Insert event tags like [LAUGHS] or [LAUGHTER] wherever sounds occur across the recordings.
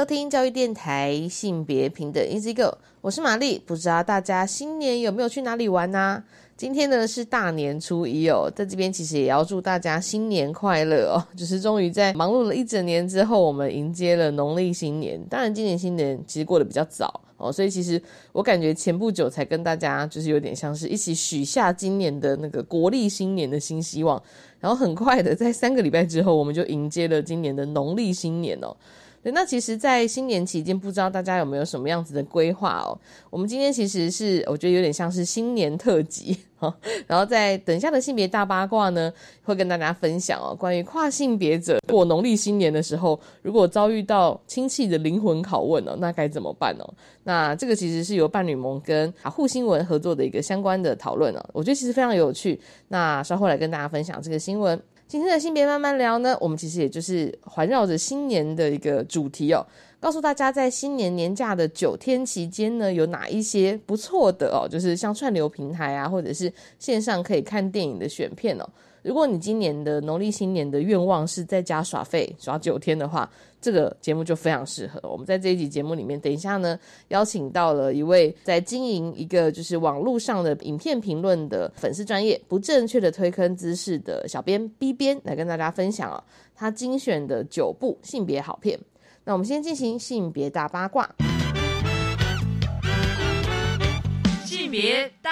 收听教育电台性别平等 Easy Go，我是玛丽。不知道大家新年有没有去哪里玩呢？今天呢是大年初一哦，在这边其实也要祝大家新年快乐哦。[LAUGHS] 就是终于在忙碌了一整年之后，我们迎接了农历新年。当然，今年新年其实过得比较早哦，所以其实我感觉前不久才跟大家就是有点像是一起许下今年的那个国历新年的新希望，然后很快的在三个礼拜之后，我们就迎接了今年的农历新年哦。对，那其实，在新年期间，不知道大家有没有什么样子的规划哦？我们今天其实是，我觉得有点像是新年特辑哈。然后在等下的性别大八卦呢，会跟大家分享哦，关于跨性别者过农历新年的时候，如果遭遇到亲戚的灵魂拷问哦，那该怎么办哦？那这个其实是由伴侣盟跟雅虎新闻合作的一个相关的讨论哦，我觉得其实非常有趣。那稍后来跟大家分享这个新闻。今天的性别慢慢聊呢，我们其实也就是环绕着新年的一个主题哦，告诉大家在新年年假的九天期间呢，有哪一些不错的哦，就是像串流平台啊，或者是线上可以看电影的选片哦。如果你今年的农历新年的愿望是在家耍废耍九天的话，这个节目就非常适合。我们在这一集节目里面，等一下呢，邀请到了一位在经营一个就是网络上的影片评论的粉丝专业不正确的推坑姿势的小编 B 编来跟大家分享哦，他精选的九部性别好片。那我们先进行性别大八卦，性别大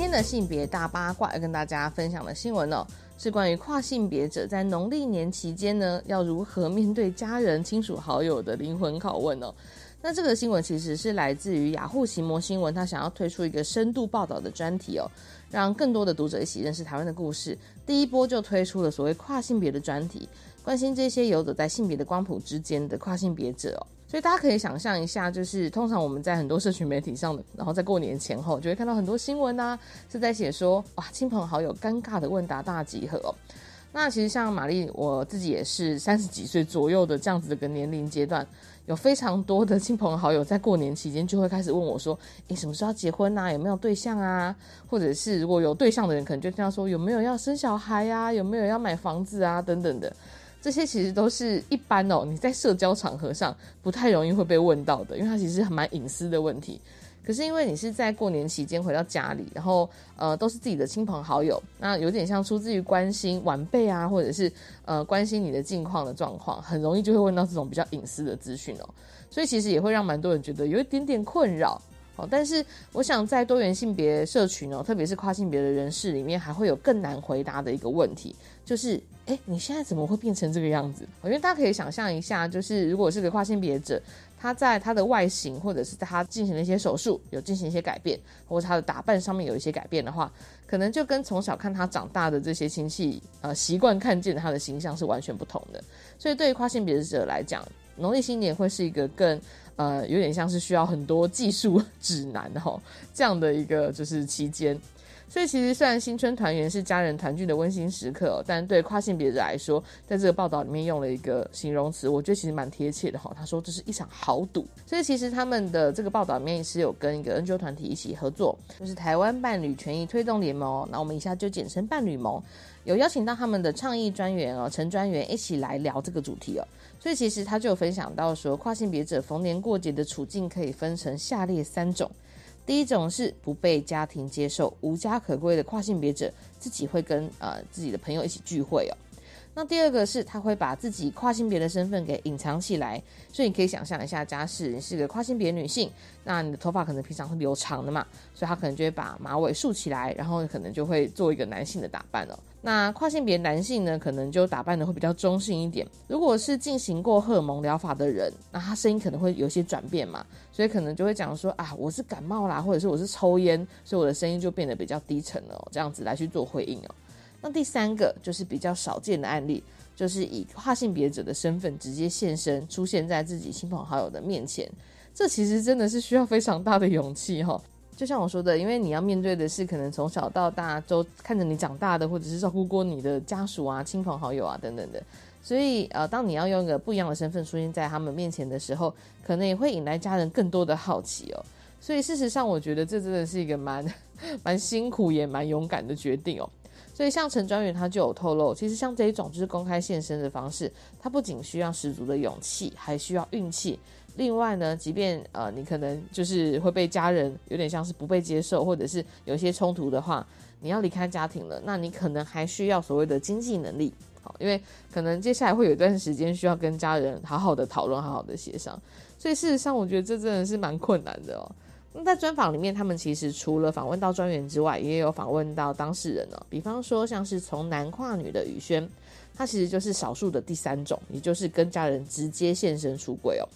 今天的性别大八卦要跟大家分享的新闻哦，是关于跨性别者在农历年期间呢，要如何面对家人、亲属、好友的灵魂拷问哦。那这个新闻其实是来自于雅虎奇摩新闻，他想要推出一个深度报道的专题哦，让更多的读者一起认识台湾的故事。第一波就推出了所谓跨性别的专题，关心这些游走在性别的光谱之间的跨性别者哦。所以大家可以想象一下，就是通常我们在很多社群媒体上，然后在过年前后就会看到很多新闻啊，是在写说哇，亲朋好友尴尬的问答大集合。那其实像玛丽，我自己也是三十几岁左右的这样子的个年龄阶段，有非常多的亲朋好友在过年期间就会开始问我说，诶，什么时候要结婚啊？有没有对象啊？或者是如果有对象的人，可能就这样说，有没有要生小孩呀？有没有要买房子啊？等等的。这些其实都是一般哦，你在社交场合上不太容易会被问到的，因为它其实蛮隐私的问题。可是因为你是在过年期间回到家里，然后呃都是自己的亲朋好友，那有点像出自于关心晚辈啊，或者是呃关心你的近况的状况，很容易就会问到这种比较隐私的资讯哦。所以其实也会让蛮多人觉得有一点点困扰但是我想在多元性别社群哦，特别是跨性别的人士里面，还会有更难回答的一个问题，就是。哎，你现在怎么会变成这个样子？因为大家可以想象一下，就是如果是个跨性别者，他在他的外形或者是他进行了一些手术，有进行一些改变，或者他的打扮上面有一些改变的话，可能就跟从小看他长大的这些亲戚，呃，习惯看见他的形象是完全不同的。所以对于跨性别者来讲，农历新年会是一个更呃，有点像是需要很多技术指南哈这样的一个就是期间。所以其实虽然新春团圆是家人团聚的温馨时刻，但对跨性别者来说，在这个报道里面用了一个形容词，我觉得其实蛮贴切的哈。他说这是一场豪赌。所以其实他们的这个报道里面是有跟一个 NGO 团体一起合作，就是台湾伴侣权益推动联盟。那我们以下就简称伴侣盟，有邀请到他们的倡议专员哦，陈专员一起来聊这个主题哦。所以其实他就有分享到说，跨性别者逢年过节的处境可以分成下列三种。第一种是不被家庭接受、无家可归的跨性别者，自己会跟呃自己的朋友一起聚会哦。那第二个是他会把自己跨性别的身份给隐藏起来，所以你可以想象一下，假使你是个跨性别女性，那你的头发可能平常会留长的嘛，所以他可能就会把马尾竖起来，然后可能就会做一个男性的打扮哦。那跨性别男性呢，可能就打扮的会比较中性一点。如果是进行过荷尔蒙疗法的人，那他声音可能会有些转变嘛，所以可能就会讲说啊，我是感冒啦，或者是我是抽烟，所以我的声音就变得比较低沉了，这样子来去做回应哦。那第三个就是比较少见的案例，就是以跨性别者的身份直接现身，出现在自己亲朋好友的面前。这其实真的是需要非常大的勇气哈。就像我说的，因为你要面对的是可能从小到大都看着你长大的，或者是照顾过你的家属啊、亲朋好友啊等等的。所以呃，当你要用一个不一样的身份出现在他们面前的时候，可能也会引来家人更多的好奇哦。所以事实上，我觉得这真的是一个蛮蛮辛苦也蛮勇敢的决定哦。所以像陈专员他就有透露，其实像这一种就是公开现身的方式，它不仅需要十足的勇气，还需要运气。另外呢，即便呃你可能就是会被家人有点像是不被接受，或者是有一些冲突的话，你要离开家庭了，那你可能还需要所谓的经济能力，好，因为可能接下来会有一段时间需要跟家人好好的讨论，好好的协商。所以事实上，我觉得这真的是蛮困难的哦。那在专访里面，他们其实除了访问到专员之外，也有访问到当事人哦。比方说，像是从男跨女的宇轩，他其实就是少数的第三种，也就是跟家人直接现身出轨哦。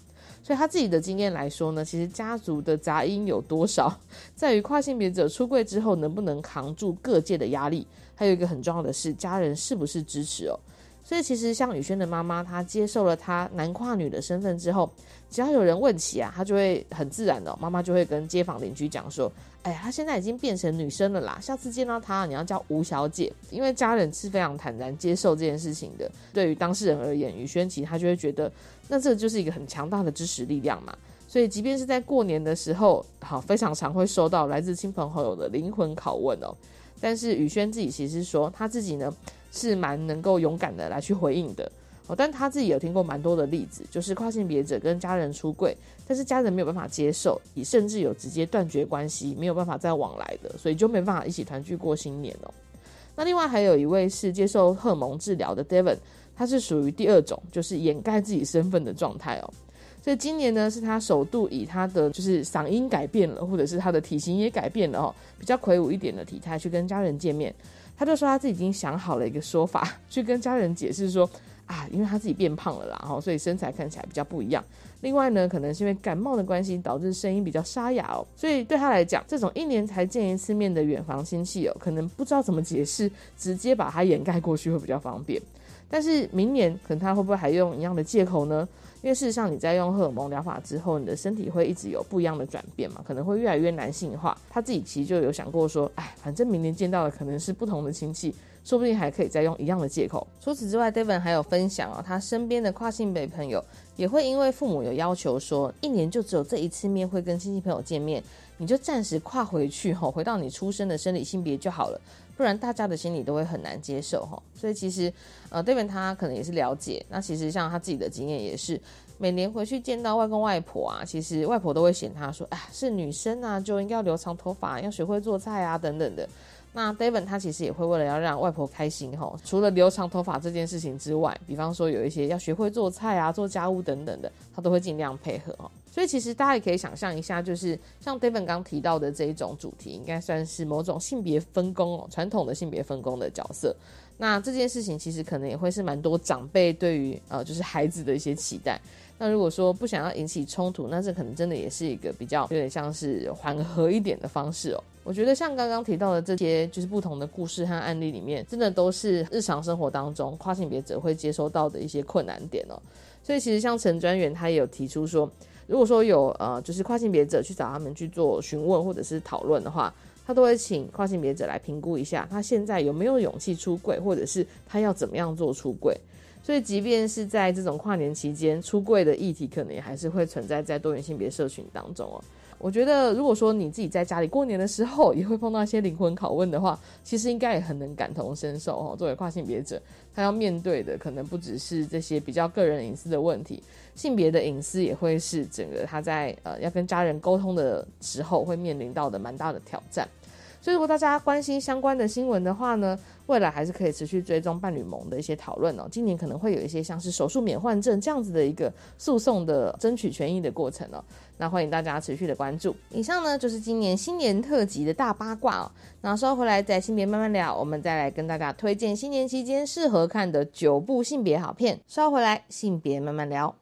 所以他自己的经验来说呢，其实家族的杂音有多少，[LAUGHS] 在于跨性别者出柜之后能不能扛住各界的压力，还有一个很重要的是家人是不是支持哦。所以其实像宇轩的妈妈，她接受了她男跨女的身份之后，只要有人问起啊，她就会很自然的，妈妈就会跟街坊邻居讲说：“哎呀，她现在已经变成女生了啦，下次见到她你要叫吴小姐。”因为家人是非常坦然接受这件事情的。对于当事人而言，宇轩其实他就会觉得，那这就是一个很强大的支持力量嘛。所以即便是在过年的时候，好非常常会收到来自亲朋好友的灵魂拷问哦。但是宇轩自己其实说，他自己呢。是蛮能够勇敢的来去回应的哦，但他自己有听过蛮多的例子，就是跨性别者跟家人出柜，但是家人没有办法接受，以甚至有直接断绝关系，没有办法再往来的，所以就没办法一起团聚过新年哦。那另外还有一位是接受荷蒙治疗的 Devon，他是属于第二种，就是掩盖自己身份的状态哦。所以今年呢，是他首度以他的就是嗓音改变了，或者是他的体型也改变了哦，比较魁梧一点的体态去跟家人见面。他就说他自己已经想好了一个说法，去跟家人解释说啊，因为他自己变胖了啦，然后所以身材看起来比较不一样。另外呢，可能是因为感冒的关系，导致声音比较沙哑哦。所以对他来讲，这种一年才见一次面的远房亲戚哦，可能不知道怎么解释，直接把他掩盖过去会比较方便。但是明年可能他会不会还用一样的借口呢？因为事实上，你在用荷尔蒙疗法之后，你的身体会一直有不一样的转变嘛，可能会越来越男性化。他自己其实就有想过说，哎，反正明年见到的可能是不同的亲戚，说不定还可以再用一样的借口。除此之外，David 还有分享啊，他身边的跨性别朋友也会因为父母有要求说，一年就只有这一次面会跟亲戚朋友见面，你就暂时跨回去吼，回到你出生的生理性别就好了。不然大家的心里都会很难接受哈，所以其实呃对面他可能也是了解，那其实像他自己的经验也是，每年回去见到外公外婆啊，其实外婆都会嫌他说，哎，是女生啊，就应该要留长头发，要学会做菜啊等等的。那 David 他其实也会为了要让外婆开心哈，除了留长头发这件事情之外，比方说有一些要学会做菜啊、做家务等等的，他都会尽量配合哈。所以其实大家也可以想象一下，就是像 David 刚提到的这一种主题，应该算是某种性别分工哦，传统的性别分工的角色。那这件事情其实可能也会是蛮多长辈对于呃就是孩子的一些期待。那如果说不想要引起冲突，那这可能真的也是一个比较有点像是缓和一点的方式哦。我觉得像刚刚提到的这些就是不同的故事和案例里面，真的都是日常生活当中跨性别者会接收到的一些困难点哦。所以其实像陈专员他也有提出说。如果说有呃，就是跨性别者去找他们去做询问或者是讨论的话，他都会请跨性别者来评估一下，他现在有没有勇气出柜，或者是他要怎么样做出柜。所以，即便是在这种跨年期间，出柜的议题可能也还是会存在在多元性别社群当中哦。我觉得，如果说你自己在家里过年的时候也会碰到一些灵魂拷问的话，其实应该也很能感同身受哦。作为跨性别者，他要面对的可能不只是这些比较个人隐私的问题，性别的隐私也会是整个他在呃要跟家人沟通的时候会面临到的蛮大的挑战。所以，如果大家关心相关的新闻的话呢，未来还是可以持续追踪伴侣盟的一些讨论哦。今年可能会有一些像是手术免换证这样子的一个诉讼的争取权益的过程哦。那欢迎大家持续的关注。以上呢就是今年新年特辑的大八卦哦。那稍回来在性别慢慢聊，我们再来跟大家推荐新年期间适合看的九部性别好片。稍回来性别慢慢聊。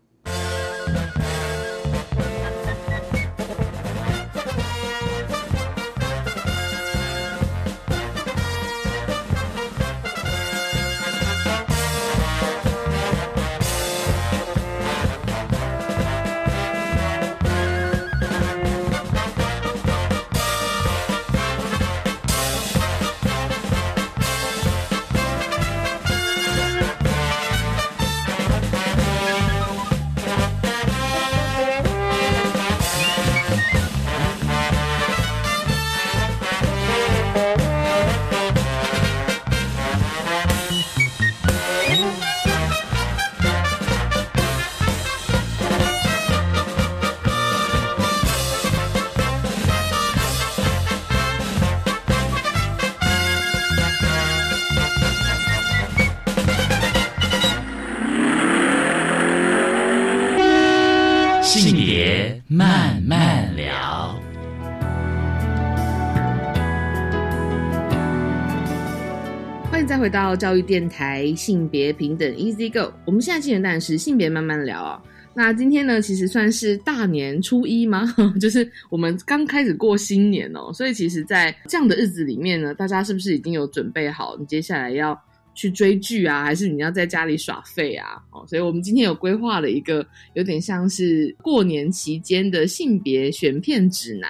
到教育电台性别平等 Easy Go。我们现在进的当然是性别慢慢聊啊。那今天呢，其实算是大年初一吗？[LAUGHS] 就是我们刚开始过新年哦，所以其实，在这样的日子里面呢，大家是不是已经有准备好你接下来要去追剧啊，还是你要在家里耍废啊？哦，所以我们今天有规划了一个有点像是过年期间的性别选片指南。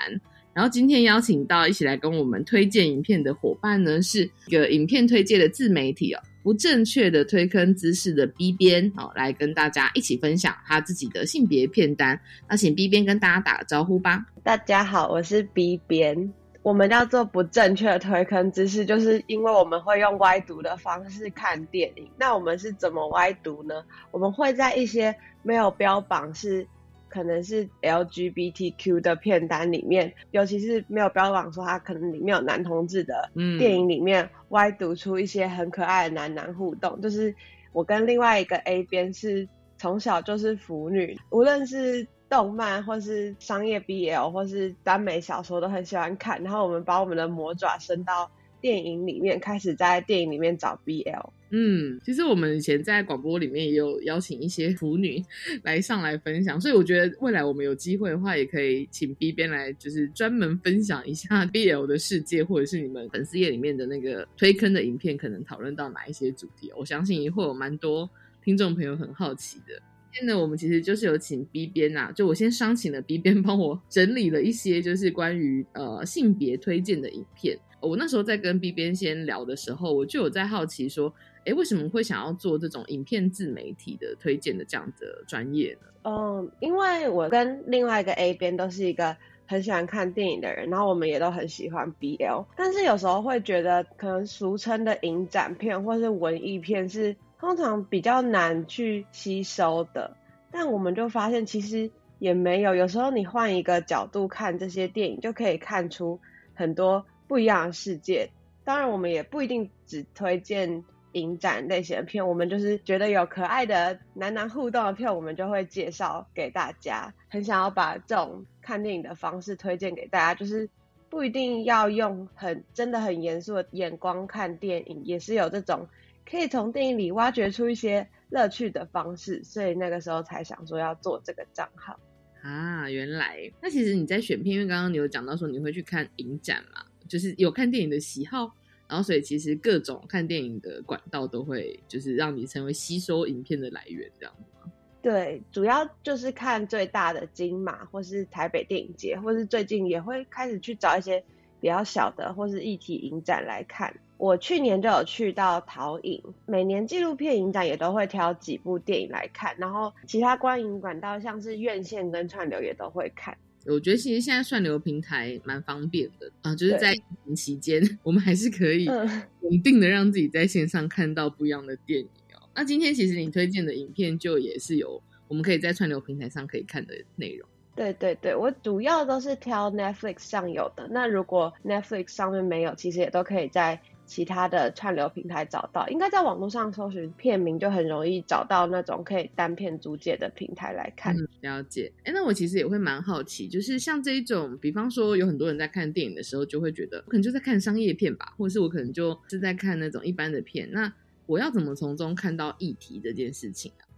然后今天邀请到一起来跟我们推荐影片的伙伴呢，是一个影片推荐的自媒体哦，不正确的推坑姿势的 B 边哦，来跟大家一起分享他自己的性别片单。那请 B 边跟大家打个招呼吧。大家好，我是 B 边。我们叫做不正确的推坑姿势，就是因为我们会用歪读的方式看电影。那我们是怎么歪读呢？我们会在一些没有标榜是。可能是 LGBTQ 的片单里面，尤其是没有标榜说它可能里面有男同志的电影里面，歪读出一些很可爱的男男互动。就是我跟另外一个 A 边是从小就是腐女，无论是动漫或是商业 BL 或是耽美小说都很喜欢看。然后我们把我们的魔爪伸到电影里面，开始在电影里面找 BL。嗯，其实我们以前在广播里面也有邀请一些腐女 [LAUGHS] 来上来分享，所以我觉得未来我们有机会的话，也可以请 B 边来，就是专门分享一下 [LAUGHS] BL 的世界，或者是你们粉丝页里面的那个推坑的影片，可能讨论到哪一些主题，我相信会有蛮多听众朋友很好奇的。今天呢，我们其实就是有请 B 边啊，就我先商请了 B 边帮我整理了一些，就是关于呃性别推荐的影片。我那时候在跟 B 边先聊的时候，我就有在好奇说。哎，为什么会想要做这种影片自媒体的推荐的这样的专业呢？嗯，因为我跟另外一个 A 边都是一个很喜欢看电影的人，然后我们也都很喜欢 BL，但是有时候会觉得，可能俗称的影展片或是文艺片是通常比较难去吸收的，但我们就发现其实也没有，有时候你换一个角度看这些电影，就可以看出很多不一样的世界。当然，我们也不一定只推荐。影展类型的片，我们就是觉得有可爱的男男互动的片，我们就会介绍给大家。很想要把这种看电影的方式推荐给大家，就是不一定要用很真的很严肃的眼光看电影，也是有这种可以从电影里挖掘出一些乐趣的方式。所以那个时候才想说要做这个账号啊。原来，那其实你在选片，因为刚刚你有讲到说你会去看影展嘛，就是有看电影的喜好。然后，所以其实各种看电影的管道都会，就是让你成为吸收影片的来源，这样子吗？对，主要就是看最大的金马，或是台北电影节，或是最近也会开始去找一些比较小的或是一体影展来看。我去年就有去到陶影，每年纪录片影展也都会挑几部电影来看，然后其他观影管道像是院线跟串流也都会看。我觉得其实现在串流平台蛮方便的啊，就是在疫情期间，[LAUGHS] 我们还是可以稳定的让自己在线上看到不一样的电影哦。那今天其实你推荐的影片就也是有我们可以在串流平台上可以看的内容。对对对，我主要都是挑 Netflix 上有的。那如果 Netflix 上面没有，其实也都可以在。其他的串流平台找到，应该在网络上搜寻片名就很容易找到那种可以单片租借的平台来看。了解，哎，那我其实也会蛮好奇，就是像这一种，比方说有很多人在看电影的时候，就会觉得可能就在看商业片吧，或者是我可能就是在看那种一般的片，那我要怎么从中看到议题这件事情啊？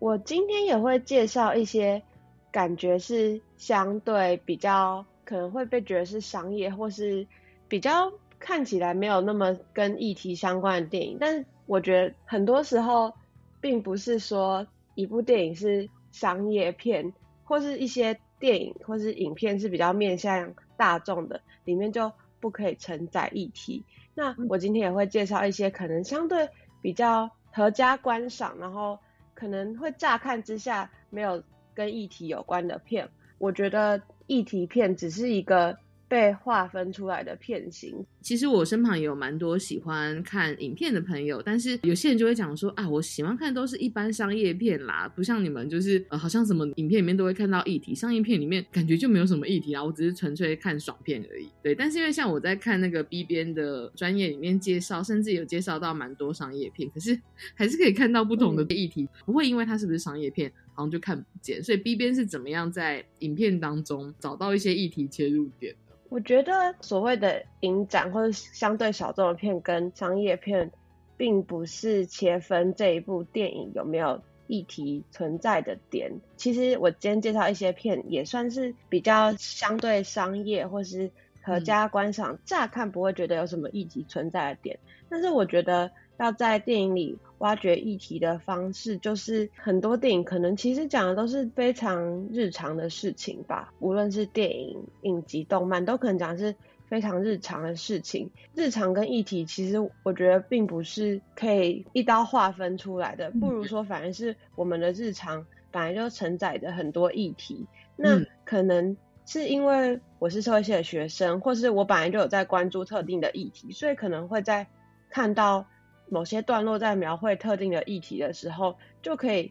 我今天也会介绍一些感觉是相对比较可能会被觉得是商业或是比较。看起来没有那么跟议题相关的电影，但是我觉得很多时候并不是说一部电影是商业片，或是一些电影或是影片是比较面向大众的，里面就不可以承载议题。那我今天也会介绍一些可能相对比较合家观赏，然后可能会乍看之下没有跟议题有关的片。我觉得议题片只是一个。被划分出来的片型。其实我身旁也有蛮多喜欢看影片的朋友，但是有些人就会讲说啊，我喜欢看都是一般商业片啦，不像你们就是呃，好像什么影片里面都会看到议题，商业片里面感觉就没有什么议题啊，我只是纯粹看爽片而已。对，但是因为像我在看那个 B 边的专业里面介绍，甚至有介绍到蛮多商业片，可是还是可以看到不同的议题，不会因为它是不是商业片，好像就看不见。所以 B 边是怎么样在影片当中找到一些议题切入点？我觉得所谓的影展或者相对小众的片跟商业片，并不是切分这一部电影有没有议题存在的点。其实我今天介绍一些片，也算是比较相对商业或是合家观赏，乍看不会觉得有什么议题存在的点。但是我觉得。要在电影里挖掘议题的方式，就是很多电影可能其实讲的都是非常日常的事情吧。无论是电影、影集、动漫，都可能讲是非常日常的事情。日常跟议题，其实我觉得并不是可以一刀划分出来的。不如说，反而是我们的日常本来就承载着很多议题。那可能是因为我是社会系的学生，或是我本来就有在关注特定的议题，所以可能会在看到。某些段落在描绘特定的议题的时候，就可以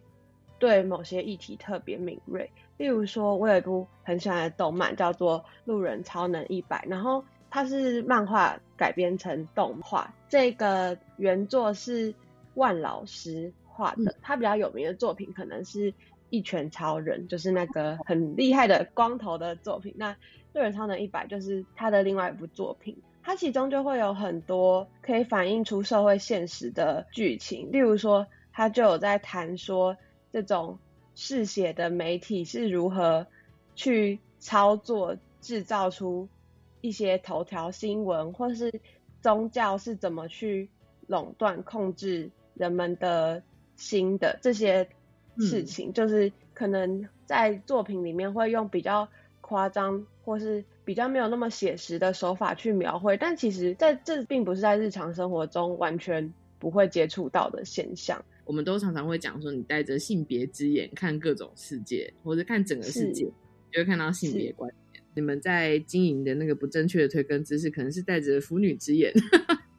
对某些议题特别敏锐。例如说，我有一部很喜欢的动漫，叫做《路人超能一百》，然后它是漫画改编成动画。这个原作是万老师画的，他比较有名的作品可能是《一拳超人》，就是那个很厉害的光头的作品。那《路人超能一百》就是他的另外一部作品。它其中就会有很多可以反映出社会现实的剧情，例如说，他就有在谈说这种嗜血的媒体是如何去操作、制造出一些头条新闻，或是宗教是怎么去垄断、控制人们的心的这些事情，就是可能在作品里面会用比较夸张或是。比较没有那么写实的手法去描绘，但其实在这并不是在日常生活中完全不会接触到的现象。我们都常常会讲说，你带着性别之眼看各种世界，或者看整个世界，就会看到性别观点。你们在经营的那个不正确的推根姿势，可能是带着腐女之眼。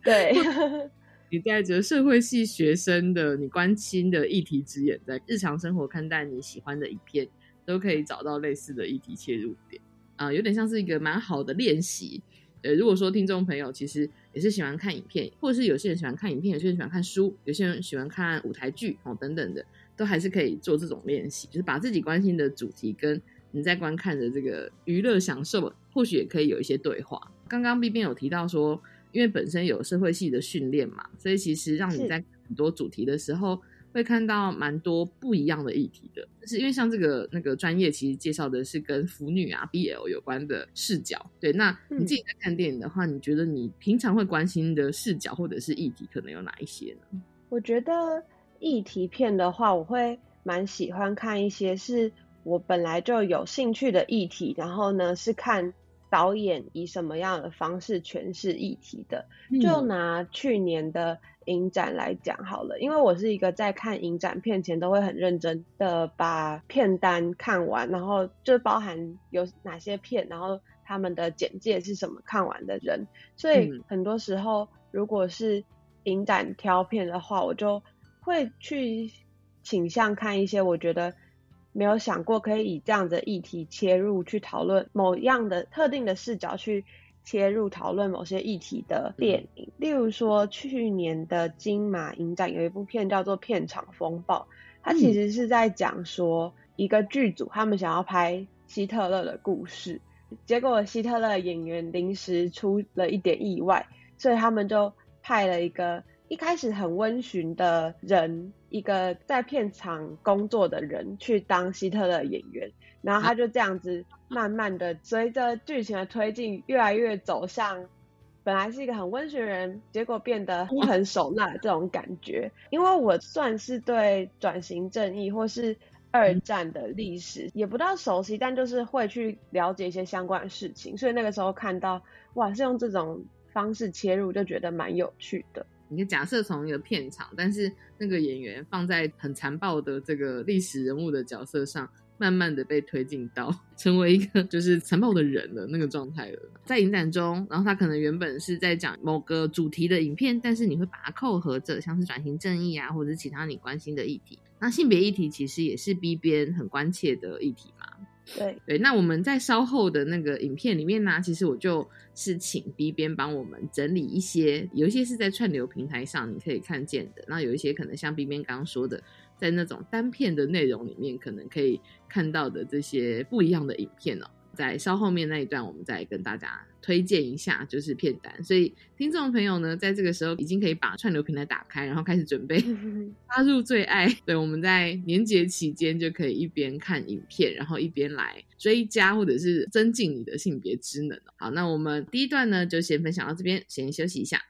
对，[LAUGHS] [LAUGHS] 你带着社会系学生的你关心的议题之眼，在日常生活看待你喜欢的影片，都可以找到类似的议题切入点。啊，有点像是一个蛮好的练习。呃，如果说听众朋友其实也是喜欢看影片，或者是有些人喜欢看影片，有些人喜欢看书，有些人喜欢看舞台剧哦等等的，都还是可以做这种练习，就是把自己关心的主题跟你在观看的这个娱乐享受，或许也可以有一些对话。刚刚 B B 有提到说，因为本身有社会系的训练嘛，所以其实让你在很多主题的时候。会看到蛮多不一样的议题的，就是因为像这个那个专业，其实介绍的是跟腐女啊、BL 有关的视角。对，那你自己在看电影的话，你觉得你平常会关心的视角或者是议题可能有哪一些呢？我觉得议题片的话，我会蛮喜欢看一些是我本来就有兴趣的议题，然后呢是看导演以什么样的方式诠释议题的。就拿去年的。影展来讲好了，因为我是一个在看影展片前都会很认真的把片单看完，然后就包含有哪些片，然后他们的简介是什么看完的人，所以很多时候如果是影展挑片的话，我就会去倾向看一些我觉得没有想过可以以这样的议题切入去讨论某样的特定的视角去。切入讨论某些议题的电影，例如说去年的金马影展有一部片叫做《片场风暴》，它其实是在讲说一个剧组他们想要拍希特勒的故事，结果希特勒演员临时出了一点意外，所以他们就派了一个一开始很温驯的人，一个在片场工作的人去当希特勒演员，然后他就这样子。慢慢的，随着剧情的推进，越来越走向本来是一个很温驯的人，结果变得 [LAUGHS] 很手辣这种感觉。因为我算是对转型正义或是二战的历史也不到熟悉，但就是会去了解一些相关的事情，所以那个时候看到哇，是用这种方式切入，就觉得蛮有趣的。你假设从一个片场，但是那个演员放在很残暴的这个历史人物的角色上。慢慢的被推进到成为一个就是残暴的人的那个状态了。在影展中，然后他可能原本是在讲某个主题的影片，但是你会把它扣合着，像是转型正义啊，或者是其他你关心的议题。那性别议题其实也是 B 边很关切的议题嘛。对对，那我们在稍后的那个影片里面呢，其实我就是请 B 边帮我们整理一些，有一些是在串流平台上你可以看见的，那有一些可能像 B 边刚刚说的，在那种单片的内容里面可能可以看到的这些不一样的影片哦。在稍后面那一段，我们再跟大家推荐一下，就是片单。所以听众朋友呢，在这个时候已经可以把串流平台打开，然后开始准备 [LAUGHS] 加入最爱。对，我们在年节期间就可以一边看影片，然后一边来追加或者是增进你的性别知能。好，那我们第一段呢，就先分享到这边，先休息一下。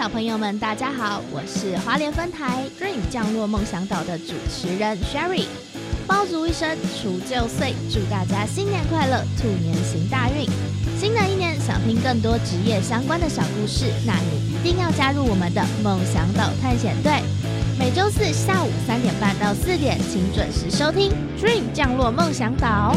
小朋友们，大家好，我是华联分台 Dream 降落梦想岛的主持人 Sherry。爆竹一声除旧岁，祝大家新年快乐，兔年行大运。新的一年，想听更多职业相关的小故事，那你一定要加入我们的梦想岛探险队。每周四下午三点半到四点，请准时收听《Dream 降落梦想岛》。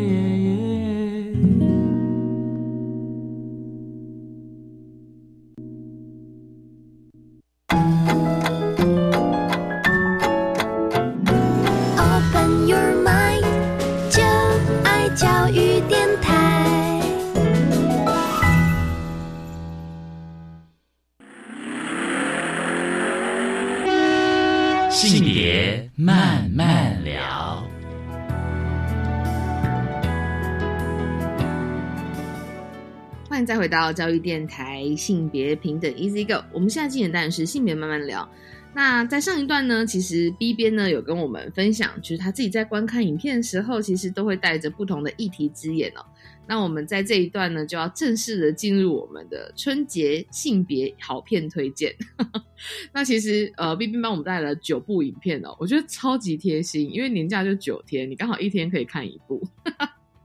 别再回到教育电台性别平等 Easy Go。我们现在进的当然是性别慢慢聊。那在上一段呢，其实 B 边呢有跟我们分享，就是他自己在观看影片的时候，其实都会带着不同的议题之眼哦。那我们在这一段呢，就要正式的进入我们的春节性别好片推荐。[LAUGHS] 那其实呃，B 边帮我们带来了九部影片哦，我觉得超级贴心，因为年假就九天，你刚好一天可以看一部。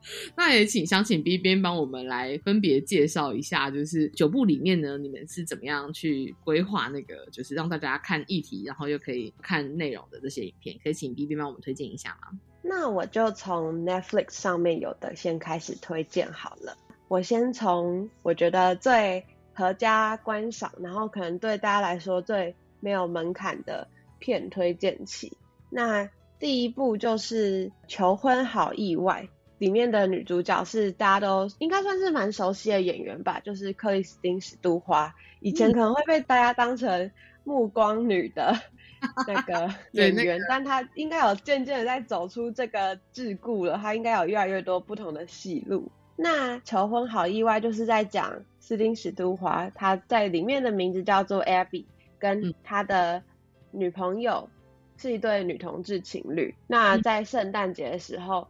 [LAUGHS] 那也请想请 B 边帮我们来分别介绍一下，就是九部里面呢，你们是怎么样去规划那个，就是让大家看议题，然后又可以看内容的这些影片，可以请 B 边帮我们推荐一下吗？那我就从 Netflix 上面有的先开始推荐好了。我先从我觉得最合家观赏，然后可能对大家来说最没有门槛的片推荐起。那第一部就是《求婚好意外》。里面的女主角是大家都应该算是蛮熟悉的演员吧，就是克里斯汀·史都华。以前可能会被大家当成目光女的 [LAUGHS] 那个演员，但她应该有渐渐的在走出这个桎梏了。她应该有越来越多不同的戏路。那求婚好意外，就是在讲斯汀·史都华，他在里面的名字叫做 Abby，跟他的女朋友是一对女同志情侣。那在圣诞节的时候。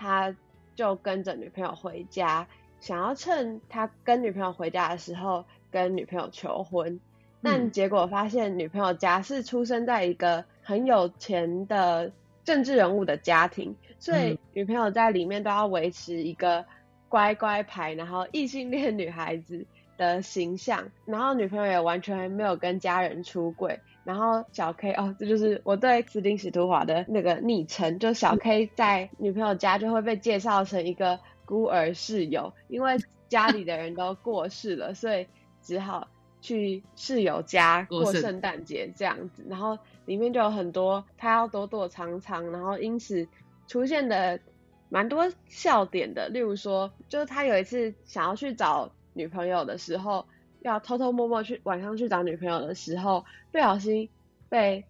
他就跟着女朋友回家，想要趁他跟女朋友回家的时候跟女朋友求婚，但结果发现女朋友家是出生在一个很有钱的政治人物的家庭，所以女朋友在里面都要维持一个乖乖牌，然后异性恋女孩子的形象，然后女朋友也完全没有跟家人出柜。然后小 K 哦，这就是我对斯丁史图华的那个昵称，就小 K 在女朋友家就会被介绍成一个孤儿室友，因为家里的人都过世了，所以只好去室友家过圣诞节这样子。然后里面就有很多他要躲躲藏藏，然后因此出现的蛮多笑点的，例如说，就是他有一次想要去找女朋友的时候。要偷偷摸摸去晚上去找女朋友的时候，不小心被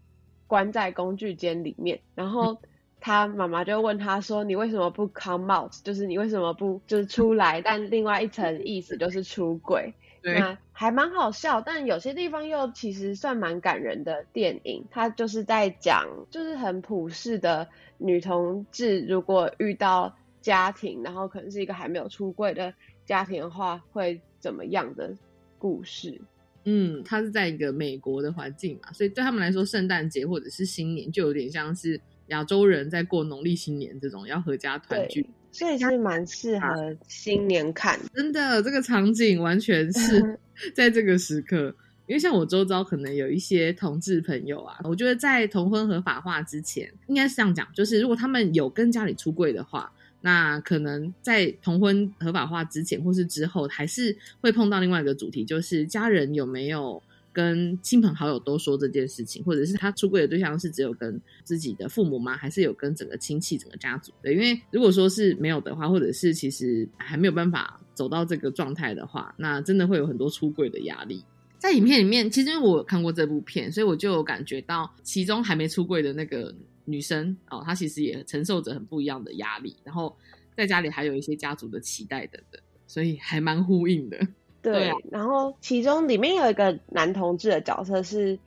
关在工具间里面，然后 [LAUGHS] 他妈妈就问他说：“你为什么不 come out？就是你为什么不就是出来？”但另外一层意思就是出轨，那还蛮好笑，但有些地方又其实算蛮感人的电影。他就是在讲，就是很普世的女同志，如果遇到家庭，然后可能是一个还没有出柜的家庭的话，会怎么样的。故事，嗯，他是在一个美国的环境嘛，所以对他们来说，圣诞节或者是新年就有点像是亚洲人在过农历新年这种要合家团聚，所以是蛮适合新年看。真的，这个场景完全是 [LAUGHS] 在这个时刻。因为像我周遭可能有一些同志朋友啊，我觉得在同婚合法化之前，应该是这样讲，就是如果他们有跟家里出柜的话，那可能在同婚合法化之前或是之后，还是会碰到另外一个主题，就是家人有没有跟亲朋好友都说这件事情，或者是他出柜的对象是只有跟自己的父母吗？还是有跟整个亲戚、整个家族的？因为如果说是没有的话，或者是其实还没有办法走到这个状态的话，那真的会有很多出柜的压力。在影片里面，其实因为我看过这部片，所以我就有感觉到其中还没出柜的那个女生哦，她其实也承受着很不一样的压力，然后在家里还有一些家族的期待等等，所以还蛮呼应的。[LAUGHS] 对，然后其中里面有一个男同志的角色是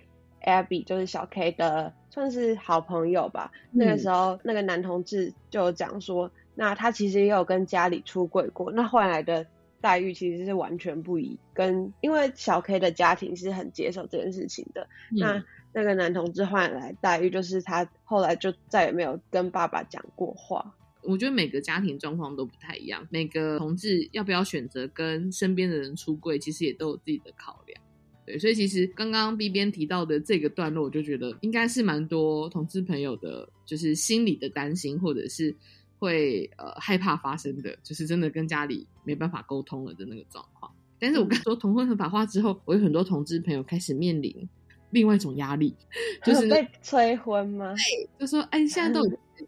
Abby，就是小 K 的算是好朋友吧。那个时候，那个男同志就讲说，那他其实也有跟家里出柜过，那换来的。待遇其实是完全不一，跟因为小 K 的家庭是很接受这件事情的。那那个男同志换来待遇，就是他后来就再也没有跟爸爸讲过话。我觉得每个家庭状况都不太一样，每个同志要不要选择跟身边的人出柜，其实也都有自己的考量。对，所以其实刚刚 B 边提到的这个段落，我就觉得应该是蛮多同志朋友的，就是心里的担心，或者是。会呃害怕发生的，就是真的跟家里没办法沟通了的那个状况。但是我刚说同婚合法化之后，我有很多同志朋友开始面临另外一种压力，[LAUGHS] 就是被催婚吗？对，就说哎，现在都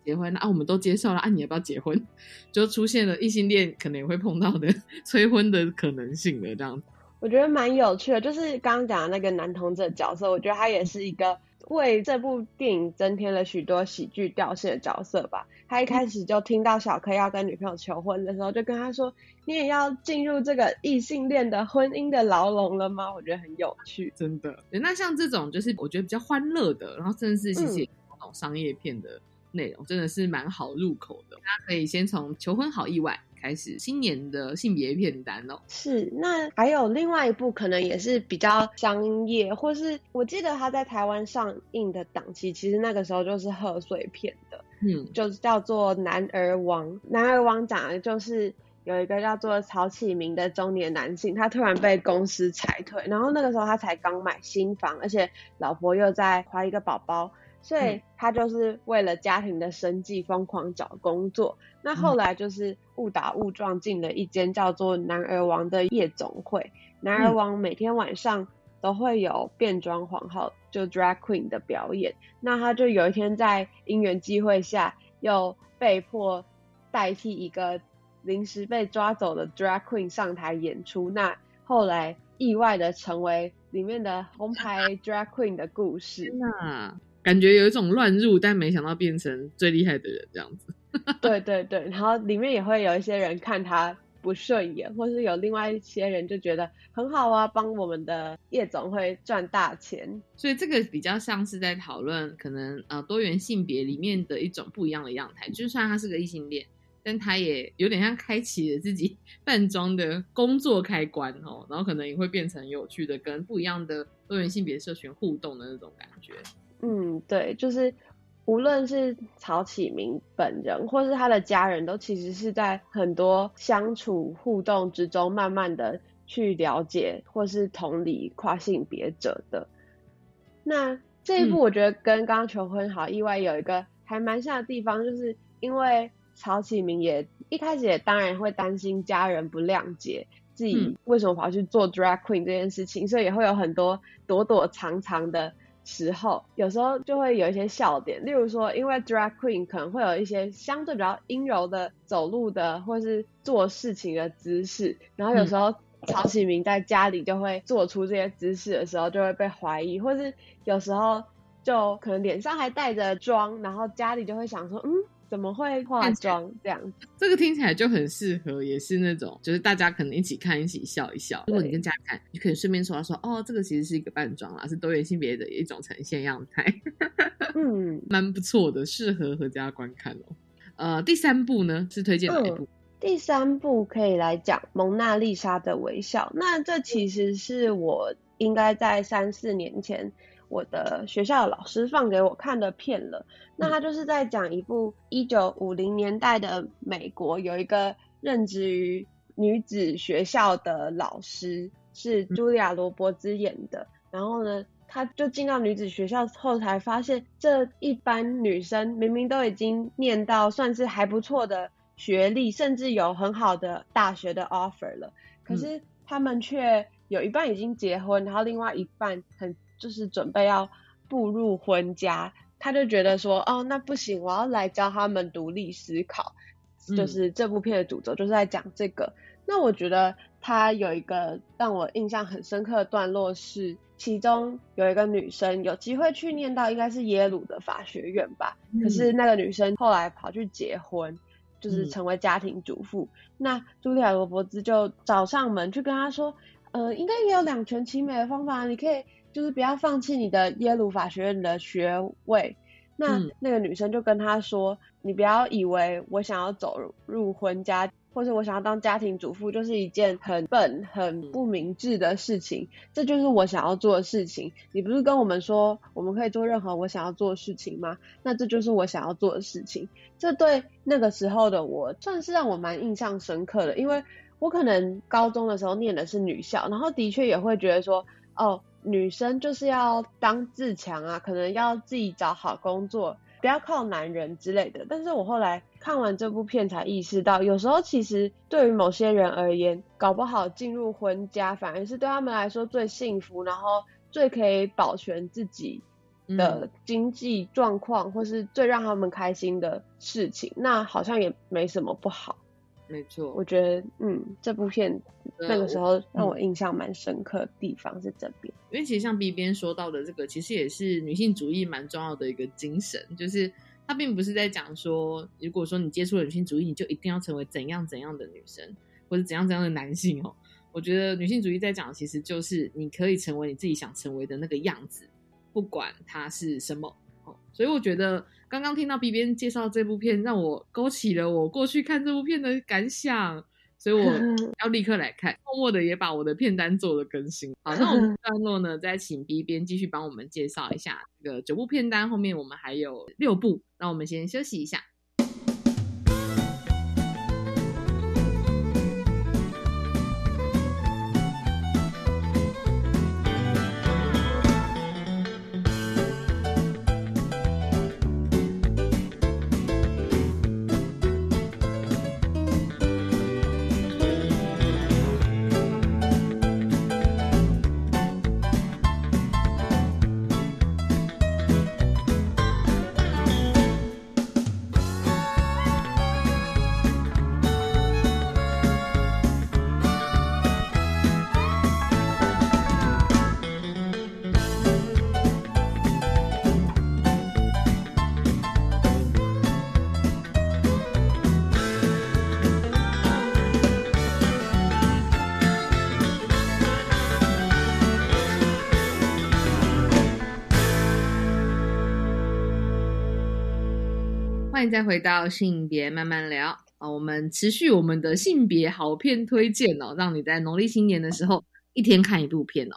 结婚了 [LAUGHS] 啊，我们都接受了啊，你要不要结婚？[LAUGHS] 就出现了异性恋可能也会碰到的催婚的可能性的这样子。我觉得蛮有趣的，就是刚刚讲的那个男同志的角色，我觉得他也是一个。为这部电影增添了许多喜剧调性的角色吧。他一开始就听到小柯要跟女朋友求婚的时候，就跟他说：“你也要进入这个异性恋的婚姻的牢笼了吗？”我觉得很有趣，真的。那像这种就是我觉得比较欢乐的，然后甚至是其实那种商业片的内容，真的是蛮好入口的。大家可以先从求婚好意外。开始新年的性别片单哦，是那还有另外一部可能也是比较商业，或是我记得他在台湾上映的档期，其实那个时候就是贺岁片的，嗯，就是叫做《男儿王》。《男儿王》讲的就是有一个叫做曹启明的中年男性，他突然被公司裁退，然后那个时候他才刚买新房，而且老婆又在怀一个宝宝。所以他就是为了家庭的生计疯狂找工作，那后来就是误打误撞进了一间叫做男儿王的夜总会。男儿王每天晚上都会有变装皇后，就 drag queen 的表演。那他就有一天在因缘机会下，又被迫代替一个临时被抓走的 drag queen 上台演出。那后来意外的成为里面的红牌 [LAUGHS] drag queen 的故事。那感觉有一种乱入，但没想到变成最厉害的人这样子。[LAUGHS] 对对对，然后里面也会有一些人看他不顺眼，或是有另外一些人就觉得很好啊，帮我们的夜总会赚大钱。所以这个比较像是在讨论可能呃多元性别里面的一种不一样的样态。就算他是个异性恋，但他也有点像开启了自己 [LAUGHS] 扮装的工作开关哦，然后可能也会变成有趣的跟不一样的多元性别社群互动的那种感觉。嗯，对，就是无论是曹启明本人，或是他的家人，都其实是在很多相处互动之中，慢慢的去了解或是同理跨性别者的。那这一部我觉得跟刚刚求婚好意外有一个还蛮像的地方，就是因为曹启明也一开始也当然会担心家人不谅解自己为什么跑去做 drag queen 这件事情，所以也会有很多躲躲藏藏的。时候，有时候就会有一些笑点，例如说，因为 drag queen 可能会有一些相对比较阴柔的走路的或是做事情的姿势，然后有时候曹启明在家里就会做出这些姿势的时候，就会被怀疑，或是有时候就可能脸上还带着妆，然后家里就会想说，嗯。怎么会化妆这样子？这个听起来就很适合，也是那种就是大家可能一起看，一起笑一笑。如果你跟家人看，你可以顺便说说哦，这个其实是一个扮装啦，是多元性别的一种呈现样态。嗯，[LAUGHS] 蛮不错的，适合合家观看哦。呃，第三部呢是推荐哪一部？第三部可以来讲《蒙娜丽莎的微笑》。那这其实是我应该在三四年前我的学校的老师放给我看的片了。那他就是在讲一部一九五零年代的美国，有一个任职于女子学校的老师，是茱莉亚·罗伯兹演的。然后呢，他就进到女子学校后，才发现这一般女生明明都已经念到算是还不错的学历，甚至有很好的大学的 offer 了，可是他们却有一半已经结婚，然后另外一半很就是准备要步入婚家。他就觉得说，哦，那不行，我要来教他们独立思考。就是这部片的主轴就是在讲这个。那我觉得他有一个让我印象很深刻的段落是，其中有一个女生有机会去念到应该是耶鲁的法学院吧，可是那个女生后来跑去结婚，就是成为家庭主妇。那茱莉亚·罗伯兹就找上门去跟他说，呃，应该也有两全其美的方法，你可以。就是不要放弃你的耶鲁法学院的学位。那那个女生就跟他说：“你不要以为我想要走入婚家，或者我想要当家庭主妇，就是一件很笨、很不明智的事情。这就是我想要做的事情。你不是跟我们说我们可以做任何我想要做的事情吗？那这就是我想要做的事情。这对那个时候的我算是让我蛮印象深刻的，因为我可能高中的时候念的是女校，然后的确也会觉得说，哦。”女生就是要当自强啊，可能要自己找好工作，不要靠男人之类的。但是我后来看完这部片才意识到，有时候其实对于某些人而言，搞不好进入婚家反而是对他们来说最幸福，然后最可以保全自己的经济状况，或是最让他们开心的事情。那好像也没什么不好。没错，我觉得，嗯，这部片那个时候让我印象蛮深刻的地方是这边，因为其实像 B 边说到的这个，其实也是女性主义蛮重要的一个精神，就是它并不是在讲说，如果说你接触了女性主义，你就一定要成为怎样怎样的女生，或者怎样怎样的男性哦。我觉得女性主义在讲，其实就是你可以成为你自己想成为的那个样子，不管它是什么哦。所以我觉得。刚刚听到 B 边介绍这部片，让我勾起了我过去看这部片的感想，所以我 [LAUGHS] 要立刻来看。默默的也把我的片单做了更新。好，那我们 [LAUGHS] 段落呢，再请 B 边继续帮我们介绍一下这个九部片单。后面我们还有六部，那我们先休息一下。再回到性别慢慢聊啊，我们持续我们的性别好片推荐哦，让你在农历新年的时候一天看一部片哦。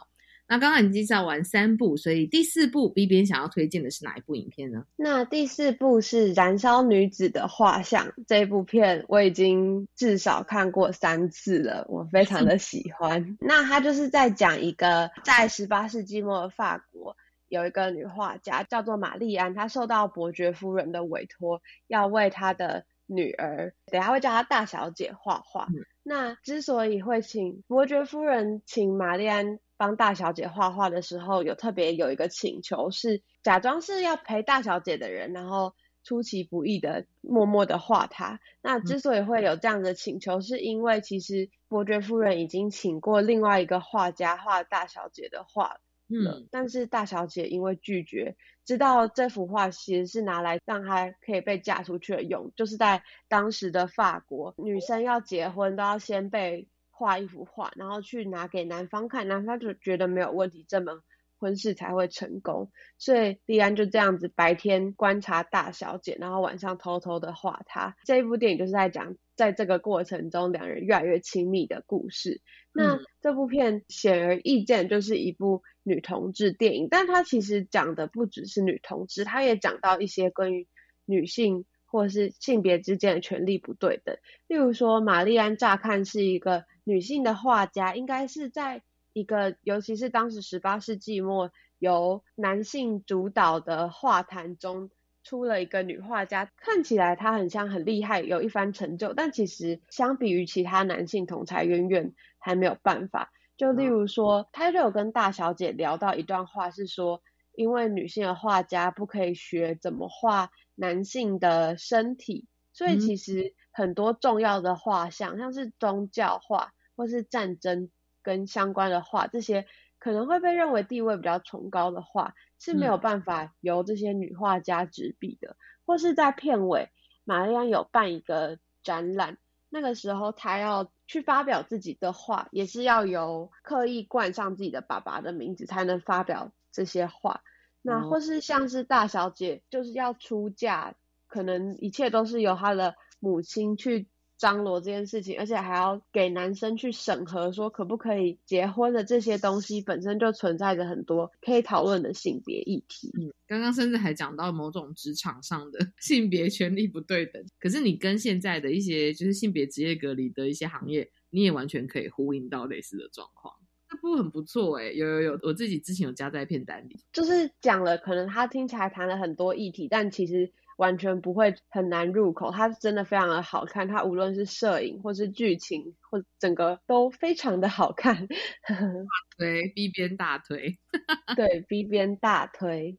那刚刚已经介绍完三部，所以第四部 B 边想要推荐的是哪一部影片呢？那第四部是《燃烧女子的画像》这部片，我已经至少看过三次了，我非常的喜欢。[LAUGHS] 那它就是在讲一个在十八世纪末的法国。有一个女画家叫做玛丽安，她受到伯爵夫人的委托，要为她的女儿，等下会叫她大小姐画画。那之所以会请伯爵夫人请玛丽安帮大小姐画画的时候，有特别有一个请求是假装是要陪大小姐的人，然后出其不意的默默的画她。那之所以会有这样的请求，是因为其实伯爵夫人已经请过另外一个画家画大小姐的画。嗯，但是大小姐因为拒绝，知道这幅画其实是拿来让她可以被嫁出去的用，就是在当时的法国，女生要结婚都要先被画一幅画，然后去拿给男方看，男方就觉得没有问题，这门婚事才会成功。所以莉安就这样子白天观察大小姐，然后晚上偷偷的画她。这一部电影就是在讲，在这个过程中两人越来越亲密的故事。那这部片显而易见就是一部女同志电影，但它其实讲的不只是女同志，它也讲到一些关于女性或是性别之间的权利不对等。例如说，玛丽安乍看是一个女性的画家，应该是在一个，尤其是当时十八世纪末由男性主导的画坛中出了一个女画家，看起来她很像很厉害，有一番成就，但其实相比于其他男性同才，远远还没有办法。就例如说，他就有跟大小姐聊到一段话，是说，因为女性的画家不可以学怎么画男性的身体，所以其实很多重要的画像，像是宗教画或是战争跟相关的画，这些可能会被认为地位比较崇高的画，是没有办法由这些女画家执笔的。或是在片尾，玛丽安有办一个展览，那个时候她要。去发表自己的话，也是要由刻意冠上自己的爸爸的名字才能发表这些话。那或是像是大小姐，就是要出嫁，可能一切都是由她的母亲去。张罗这件事情，而且还要给男生去审核，说可不可以结婚的这些东西，本身就存在着很多可以讨论的性别议题。嗯，刚刚甚至还讲到某种职场上的 [LAUGHS] 性别权利不对等，可是你跟现在的一些就是性别职业隔离的一些行业，你也完全可以呼应到类似的状况。这部很不错哎，有有有，我自己之前有加在片单里，就是讲了，可能他听起来谈了很多议题，但其实。完全不会很难入口，它真的非常的好看，它无论是摄影或是剧情或整个都非常的好看。[LAUGHS] 对，B 边大推，[LAUGHS] 对，B 边大推。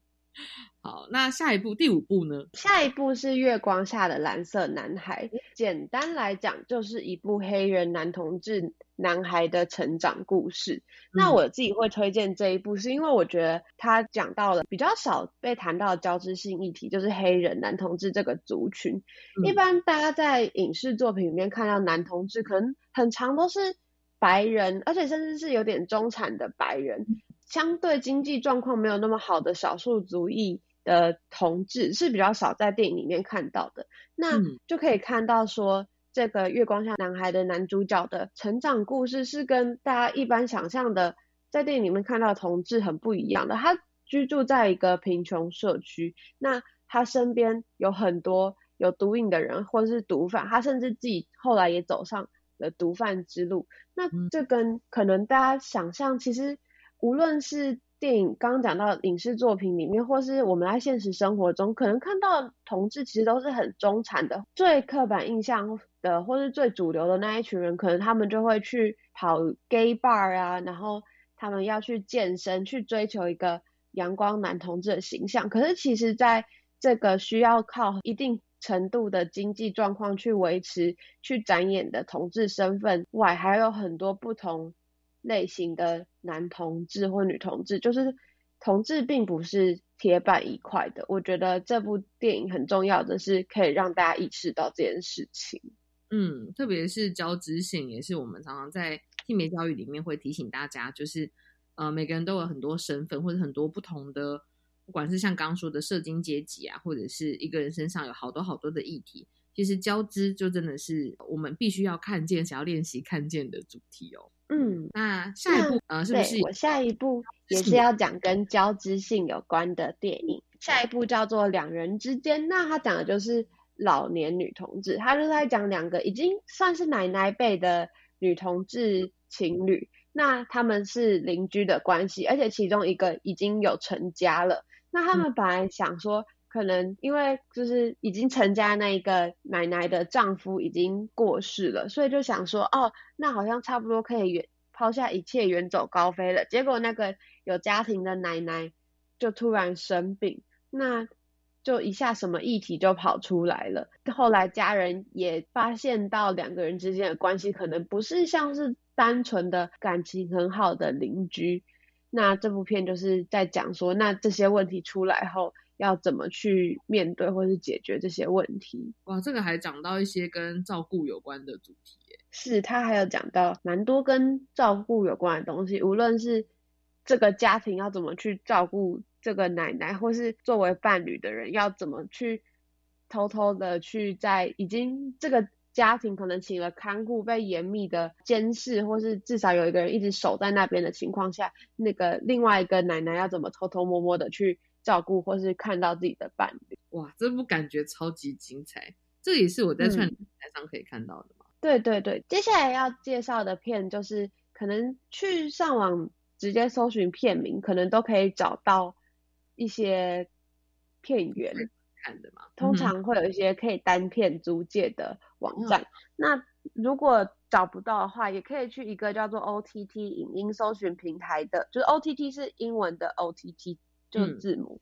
好，那下一步第五步呢？下一步是《月光下的蓝色男孩》。简单来讲，就是一部黑人男同志男孩的成长故事。那我自己会推荐这一部，是因为我觉得他讲到了比较少被谈到的交织性议题，就是黑人男同志这个族群。一般大家在影视作品里面看到男同志，可能很长都是白人，而且甚至是有点中产的白人，相对经济状况没有那么好的少数族裔。的同志是比较少在电影里面看到的，那就可以看到说，这个月光下男孩的男主角的成长故事是跟大家一般想象的在电影里面看到同志很不一样的。他居住在一个贫穷社区，那他身边有很多有毒瘾的人或者是毒贩，他甚至自己后来也走上了毒贩之路。那这跟可能大家想象，其实无论是电影刚刚讲到影视作品里面，或是我们在现实生活中，可能看到同志其实都是很中产的，最刻板印象的，或是最主流的那一群人，可能他们就会去跑 gay bar 啊，然后他们要去健身，去追求一个阳光男同志的形象。可是其实，在这个需要靠一定程度的经济状况去维持、去展演的同志身份外，还有很多不同。类型的男同志或女同志，就是同志并不是铁板一块的。我觉得这部电影很重要的是可以让大家意识到这件事情。嗯，特别是交织性，也是我们常常在性别教育里面会提醒大家，就是呃每个人都有很多身份或者很多不同的，不管是像刚刚说的社经阶级啊，或者是一个人身上有好多好多的议题。其实交织就真的是我们必须要看见、想要练习看见的主题哦。嗯，那下一步呃，是不是我下一步也是要讲跟交织性有关的电影？下一部叫做《两人之间》，那它讲的就是老年女同志，它就是在讲两个已经算是奶奶辈的女同志情侣，那他们是邻居的关系，而且其中一个已经有成家了。那他们本来想说。可能因为就是已经成家那一个奶奶的丈夫已经过世了，所以就想说，哦，那好像差不多可以远抛下一切远走高飞了。结果那个有家庭的奶奶就突然生病，那就一下什么议题就跑出来了。后来家人也发现到两个人之间的关系可能不是像是单纯的感情很好的邻居。那这部片就是在讲说，那这些问题出来后。要怎么去面对或是解决这些问题？哇，这个还讲到一些跟照顾有关的主题耶。是他还有讲到蛮多跟照顾有关的东西，无论是这个家庭要怎么去照顾这个奶奶，或是作为伴侣的人要怎么去偷偷的去在已经这个家庭可能请了看护，被严密的监视，或是至少有一个人一直守在那边的情况下，那个另外一个奶奶要怎么偷偷摸摸的去照顾，或是看到自己的伴侣？哇，这部感觉超级精彩，这也是我在串台上可以看到的嘛。对对对，接下来要介绍的片就是可能去上网直接搜寻片名，可能都可以找到一些片源。看的嘛，通常会有一些可以单片租借的网站。那如果找不到的话，也可以去一个叫做 OTT 影音搜寻平台的，就是 OTT 是英文的 OTT，就是字母，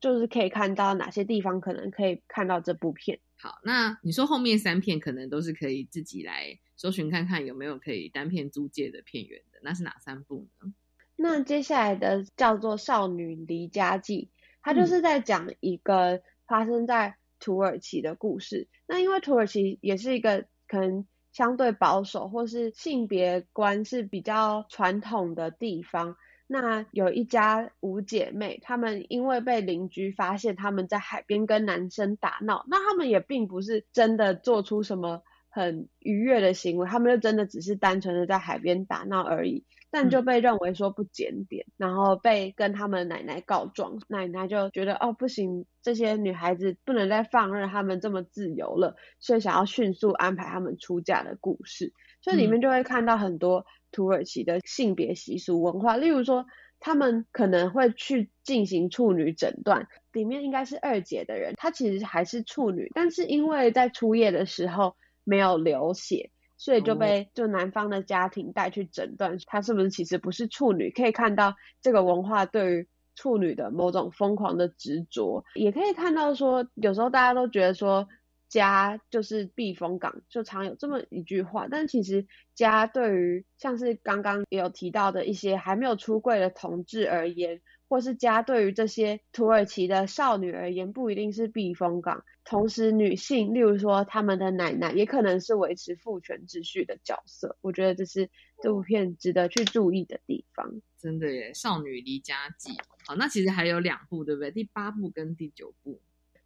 就是可以看到哪些地方可能可以看到这部片。好，那你说后面三片可能都是可以自己来搜寻看看有没有可以单片租借的片源的，那是哪三部呢？那接下来的叫做《少女离家记》，它就是在讲一个。发生在土耳其的故事。那因为土耳其也是一个可能相对保守，或是性别观是比较传统的地方。那有一家五姐妹，她们因为被邻居发现她们在海边跟男生打闹，那她们也并不是真的做出什么很愉悦的行为，她们就真的只是单纯的在海边打闹而已。但就被认为说不检点，然后被跟他们奶奶告状，奶奶就觉得哦不行，这些女孩子不能再放任她们这么自由了，所以想要迅速安排她们出嫁的故事。所以里面就会看到很多土耳其的性别习俗文化，例如说他们可能会去进行处女诊断，里面应该是二姐的人，她其实还是处女，但是因为在初夜的时候没有流血。所以就被就男方的家庭带去诊断，她是不是其实不是处女？可以看到这个文化对于处女的某种疯狂的执着，也可以看到说，有时候大家都觉得说家就是避风港，就常有这么一句话，但其实家对于像是刚刚也有提到的一些还没有出柜的同志而言。或是家对于这些土耳其的少女而言，不一定是避风港。同时，女性，例如说他们的奶奶，也可能是维持父权秩序的角色。我觉得这是这部片值得去注意的地方。真的耶，《少女离家记》好，那其实还有两部，对不对？第八部跟第九部。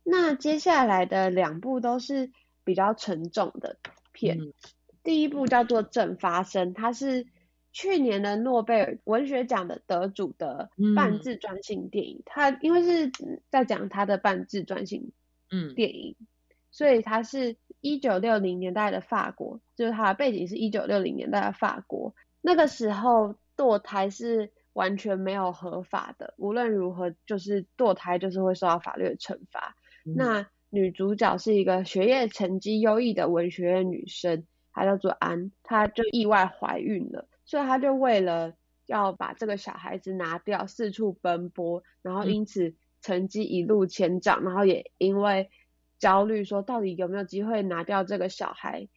那接下来的两部都是比较沉重的片。第一部叫做《正发生》，它是。去年的诺贝尔文学奖的得主的半自传性电影，它因为是在讲他的半自传性嗯电影，所以它是一九六零年代的法国，就是它的背景是一九六零年代的法国，那个时候堕胎是完全没有合法的，无论如何就是堕胎就是会受到法律的惩罚。那女主角是一个学业成绩优异的文学院女生，她叫做安，她就意外怀孕了。所以她就为了要把这个小孩子拿掉，四处奔波，然后因此成绩一路前涨，然后也因为焦虑说到底有没有机会拿掉这个小孩，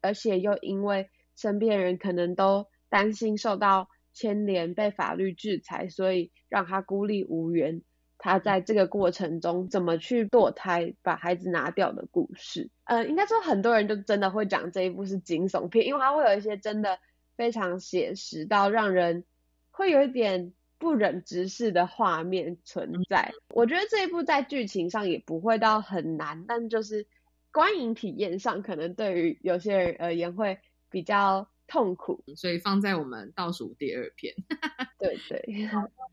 而且又因为身边人可能都担心受到牵连被法律制裁，所以让她孤立无援。他在这个过程中怎么去堕胎把孩子拿掉的故事，呃，应该说很多人就真的会讲这一部是惊悚片，因为它会有一些真的。非常写实到让人会有一点不忍直视的画面存在。我觉得这一部在剧情上也不会到很难，但就是观影体验上可能对于有些人而言会比较痛苦，所以放在我们倒数第二片。[LAUGHS] 对对，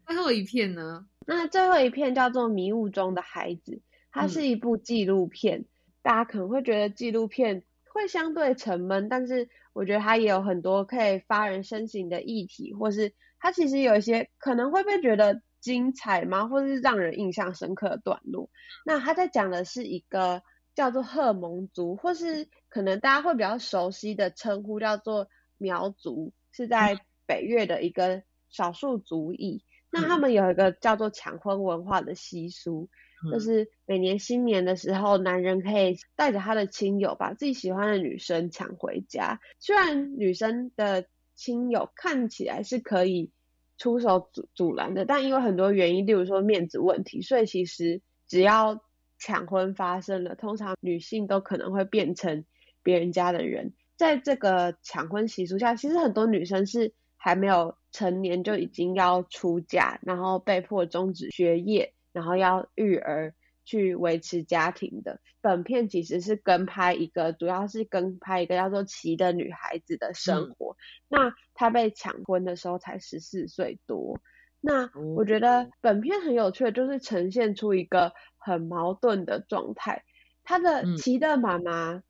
最后一片呢？那最后一片叫做《迷雾中的孩子》，它是一部纪录片。大家可能会觉得纪录片会相对沉闷，但是。我觉得它也有很多可以发人深省的议题，或是它其实有一些可能会被觉得精彩吗，或者是让人印象深刻的段落。那他在讲的是一个叫做赫蒙族，或是可能大家会比较熟悉的称呼叫做苗族，是在北越的一个少数族裔。那他们有一个叫做抢婚文化的习俗。就是每年新年的时候，男人可以带着他的亲友，把自己喜欢的女生抢回家。虽然女生的亲友看起来是可以出手阻阻拦的，但因为很多原因，例如说面子问题，所以其实只要抢婚发生了，通常女性都可能会变成别人家的人。在这个抢婚习俗下，其实很多女生是还没有成年就已经要出嫁，然后被迫终止学业，然后要育儿去维持家庭的。本片其实是跟拍一个，主要是跟拍一个叫做琪的女孩子的生活。那她被抢婚的时候才十四岁多。那我觉得本片很有趣的，就是呈现出一个很矛盾的状态。她的琪的妈妈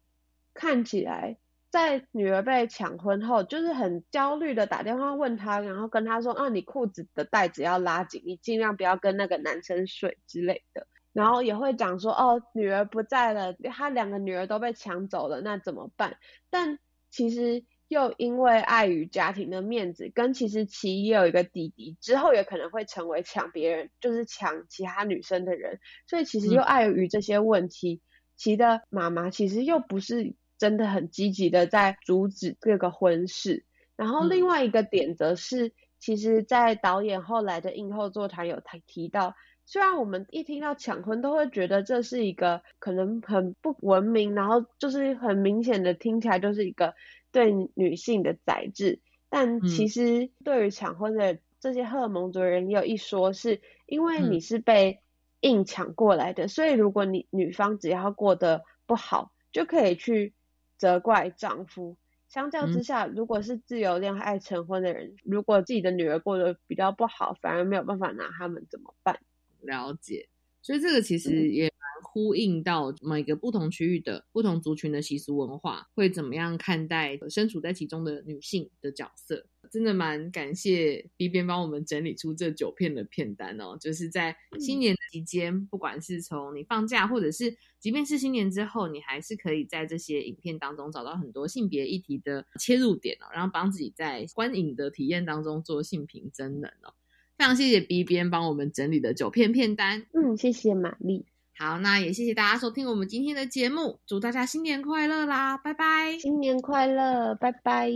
看起来在女儿被抢婚后，就是很焦虑的打电话问她，然后跟她说：“啊，你裤子的带子要拉紧，你尽量不要跟那个男生睡之类的。”然后也会讲说：“哦，女儿不在了，她两个女儿都被抢走了，那怎么办？”但其实。又因为碍于家庭的面子，跟其实其也有一个弟弟，之后也可能会成为抢别人，就是抢其他女生的人，所以其实又碍于这些问题，其的妈妈其实又不是真的很积极的在阻止这个婚事。然后另外一个点则是，其实，在导演后来的映后座谈有提提到，虽然我们一听到抢婚都会觉得这是一个可能很不文明，然后就是很明显的听起来就是一个。对女性的宰制，但其实对于抢婚的这些荷尔蒙族人，也有一说，是因为你是被硬抢过来的，所以如果你女方只要过得不好，就可以去责怪丈夫。相较之下，如果是自由恋爱成婚的人，如果自己的女儿过得比较不好，反而没有办法拿他们怎么办？了解。所以这个其实也蛮呼应到每个不同区域的不同族群的习俗文化会怎么样看待身处在其中的女性的角色，真的蛮感谢 B 边帮我们整理出这九片的片单哦，就是在新年期间，不管是从你放假，或者是即便是新年之后，你还是可以在这些影片当中找到很多性别议题的切入点哦，然后帮自己在观影的体验当中做性平真能哦。非常谢谢 B 边帮我们整理的九片片单，嗯，谢谢玛丽。好，那也谢谢大家收听我们今天的节目，祝大家新年快乐啦，拜拜！新年快乐，拜拜。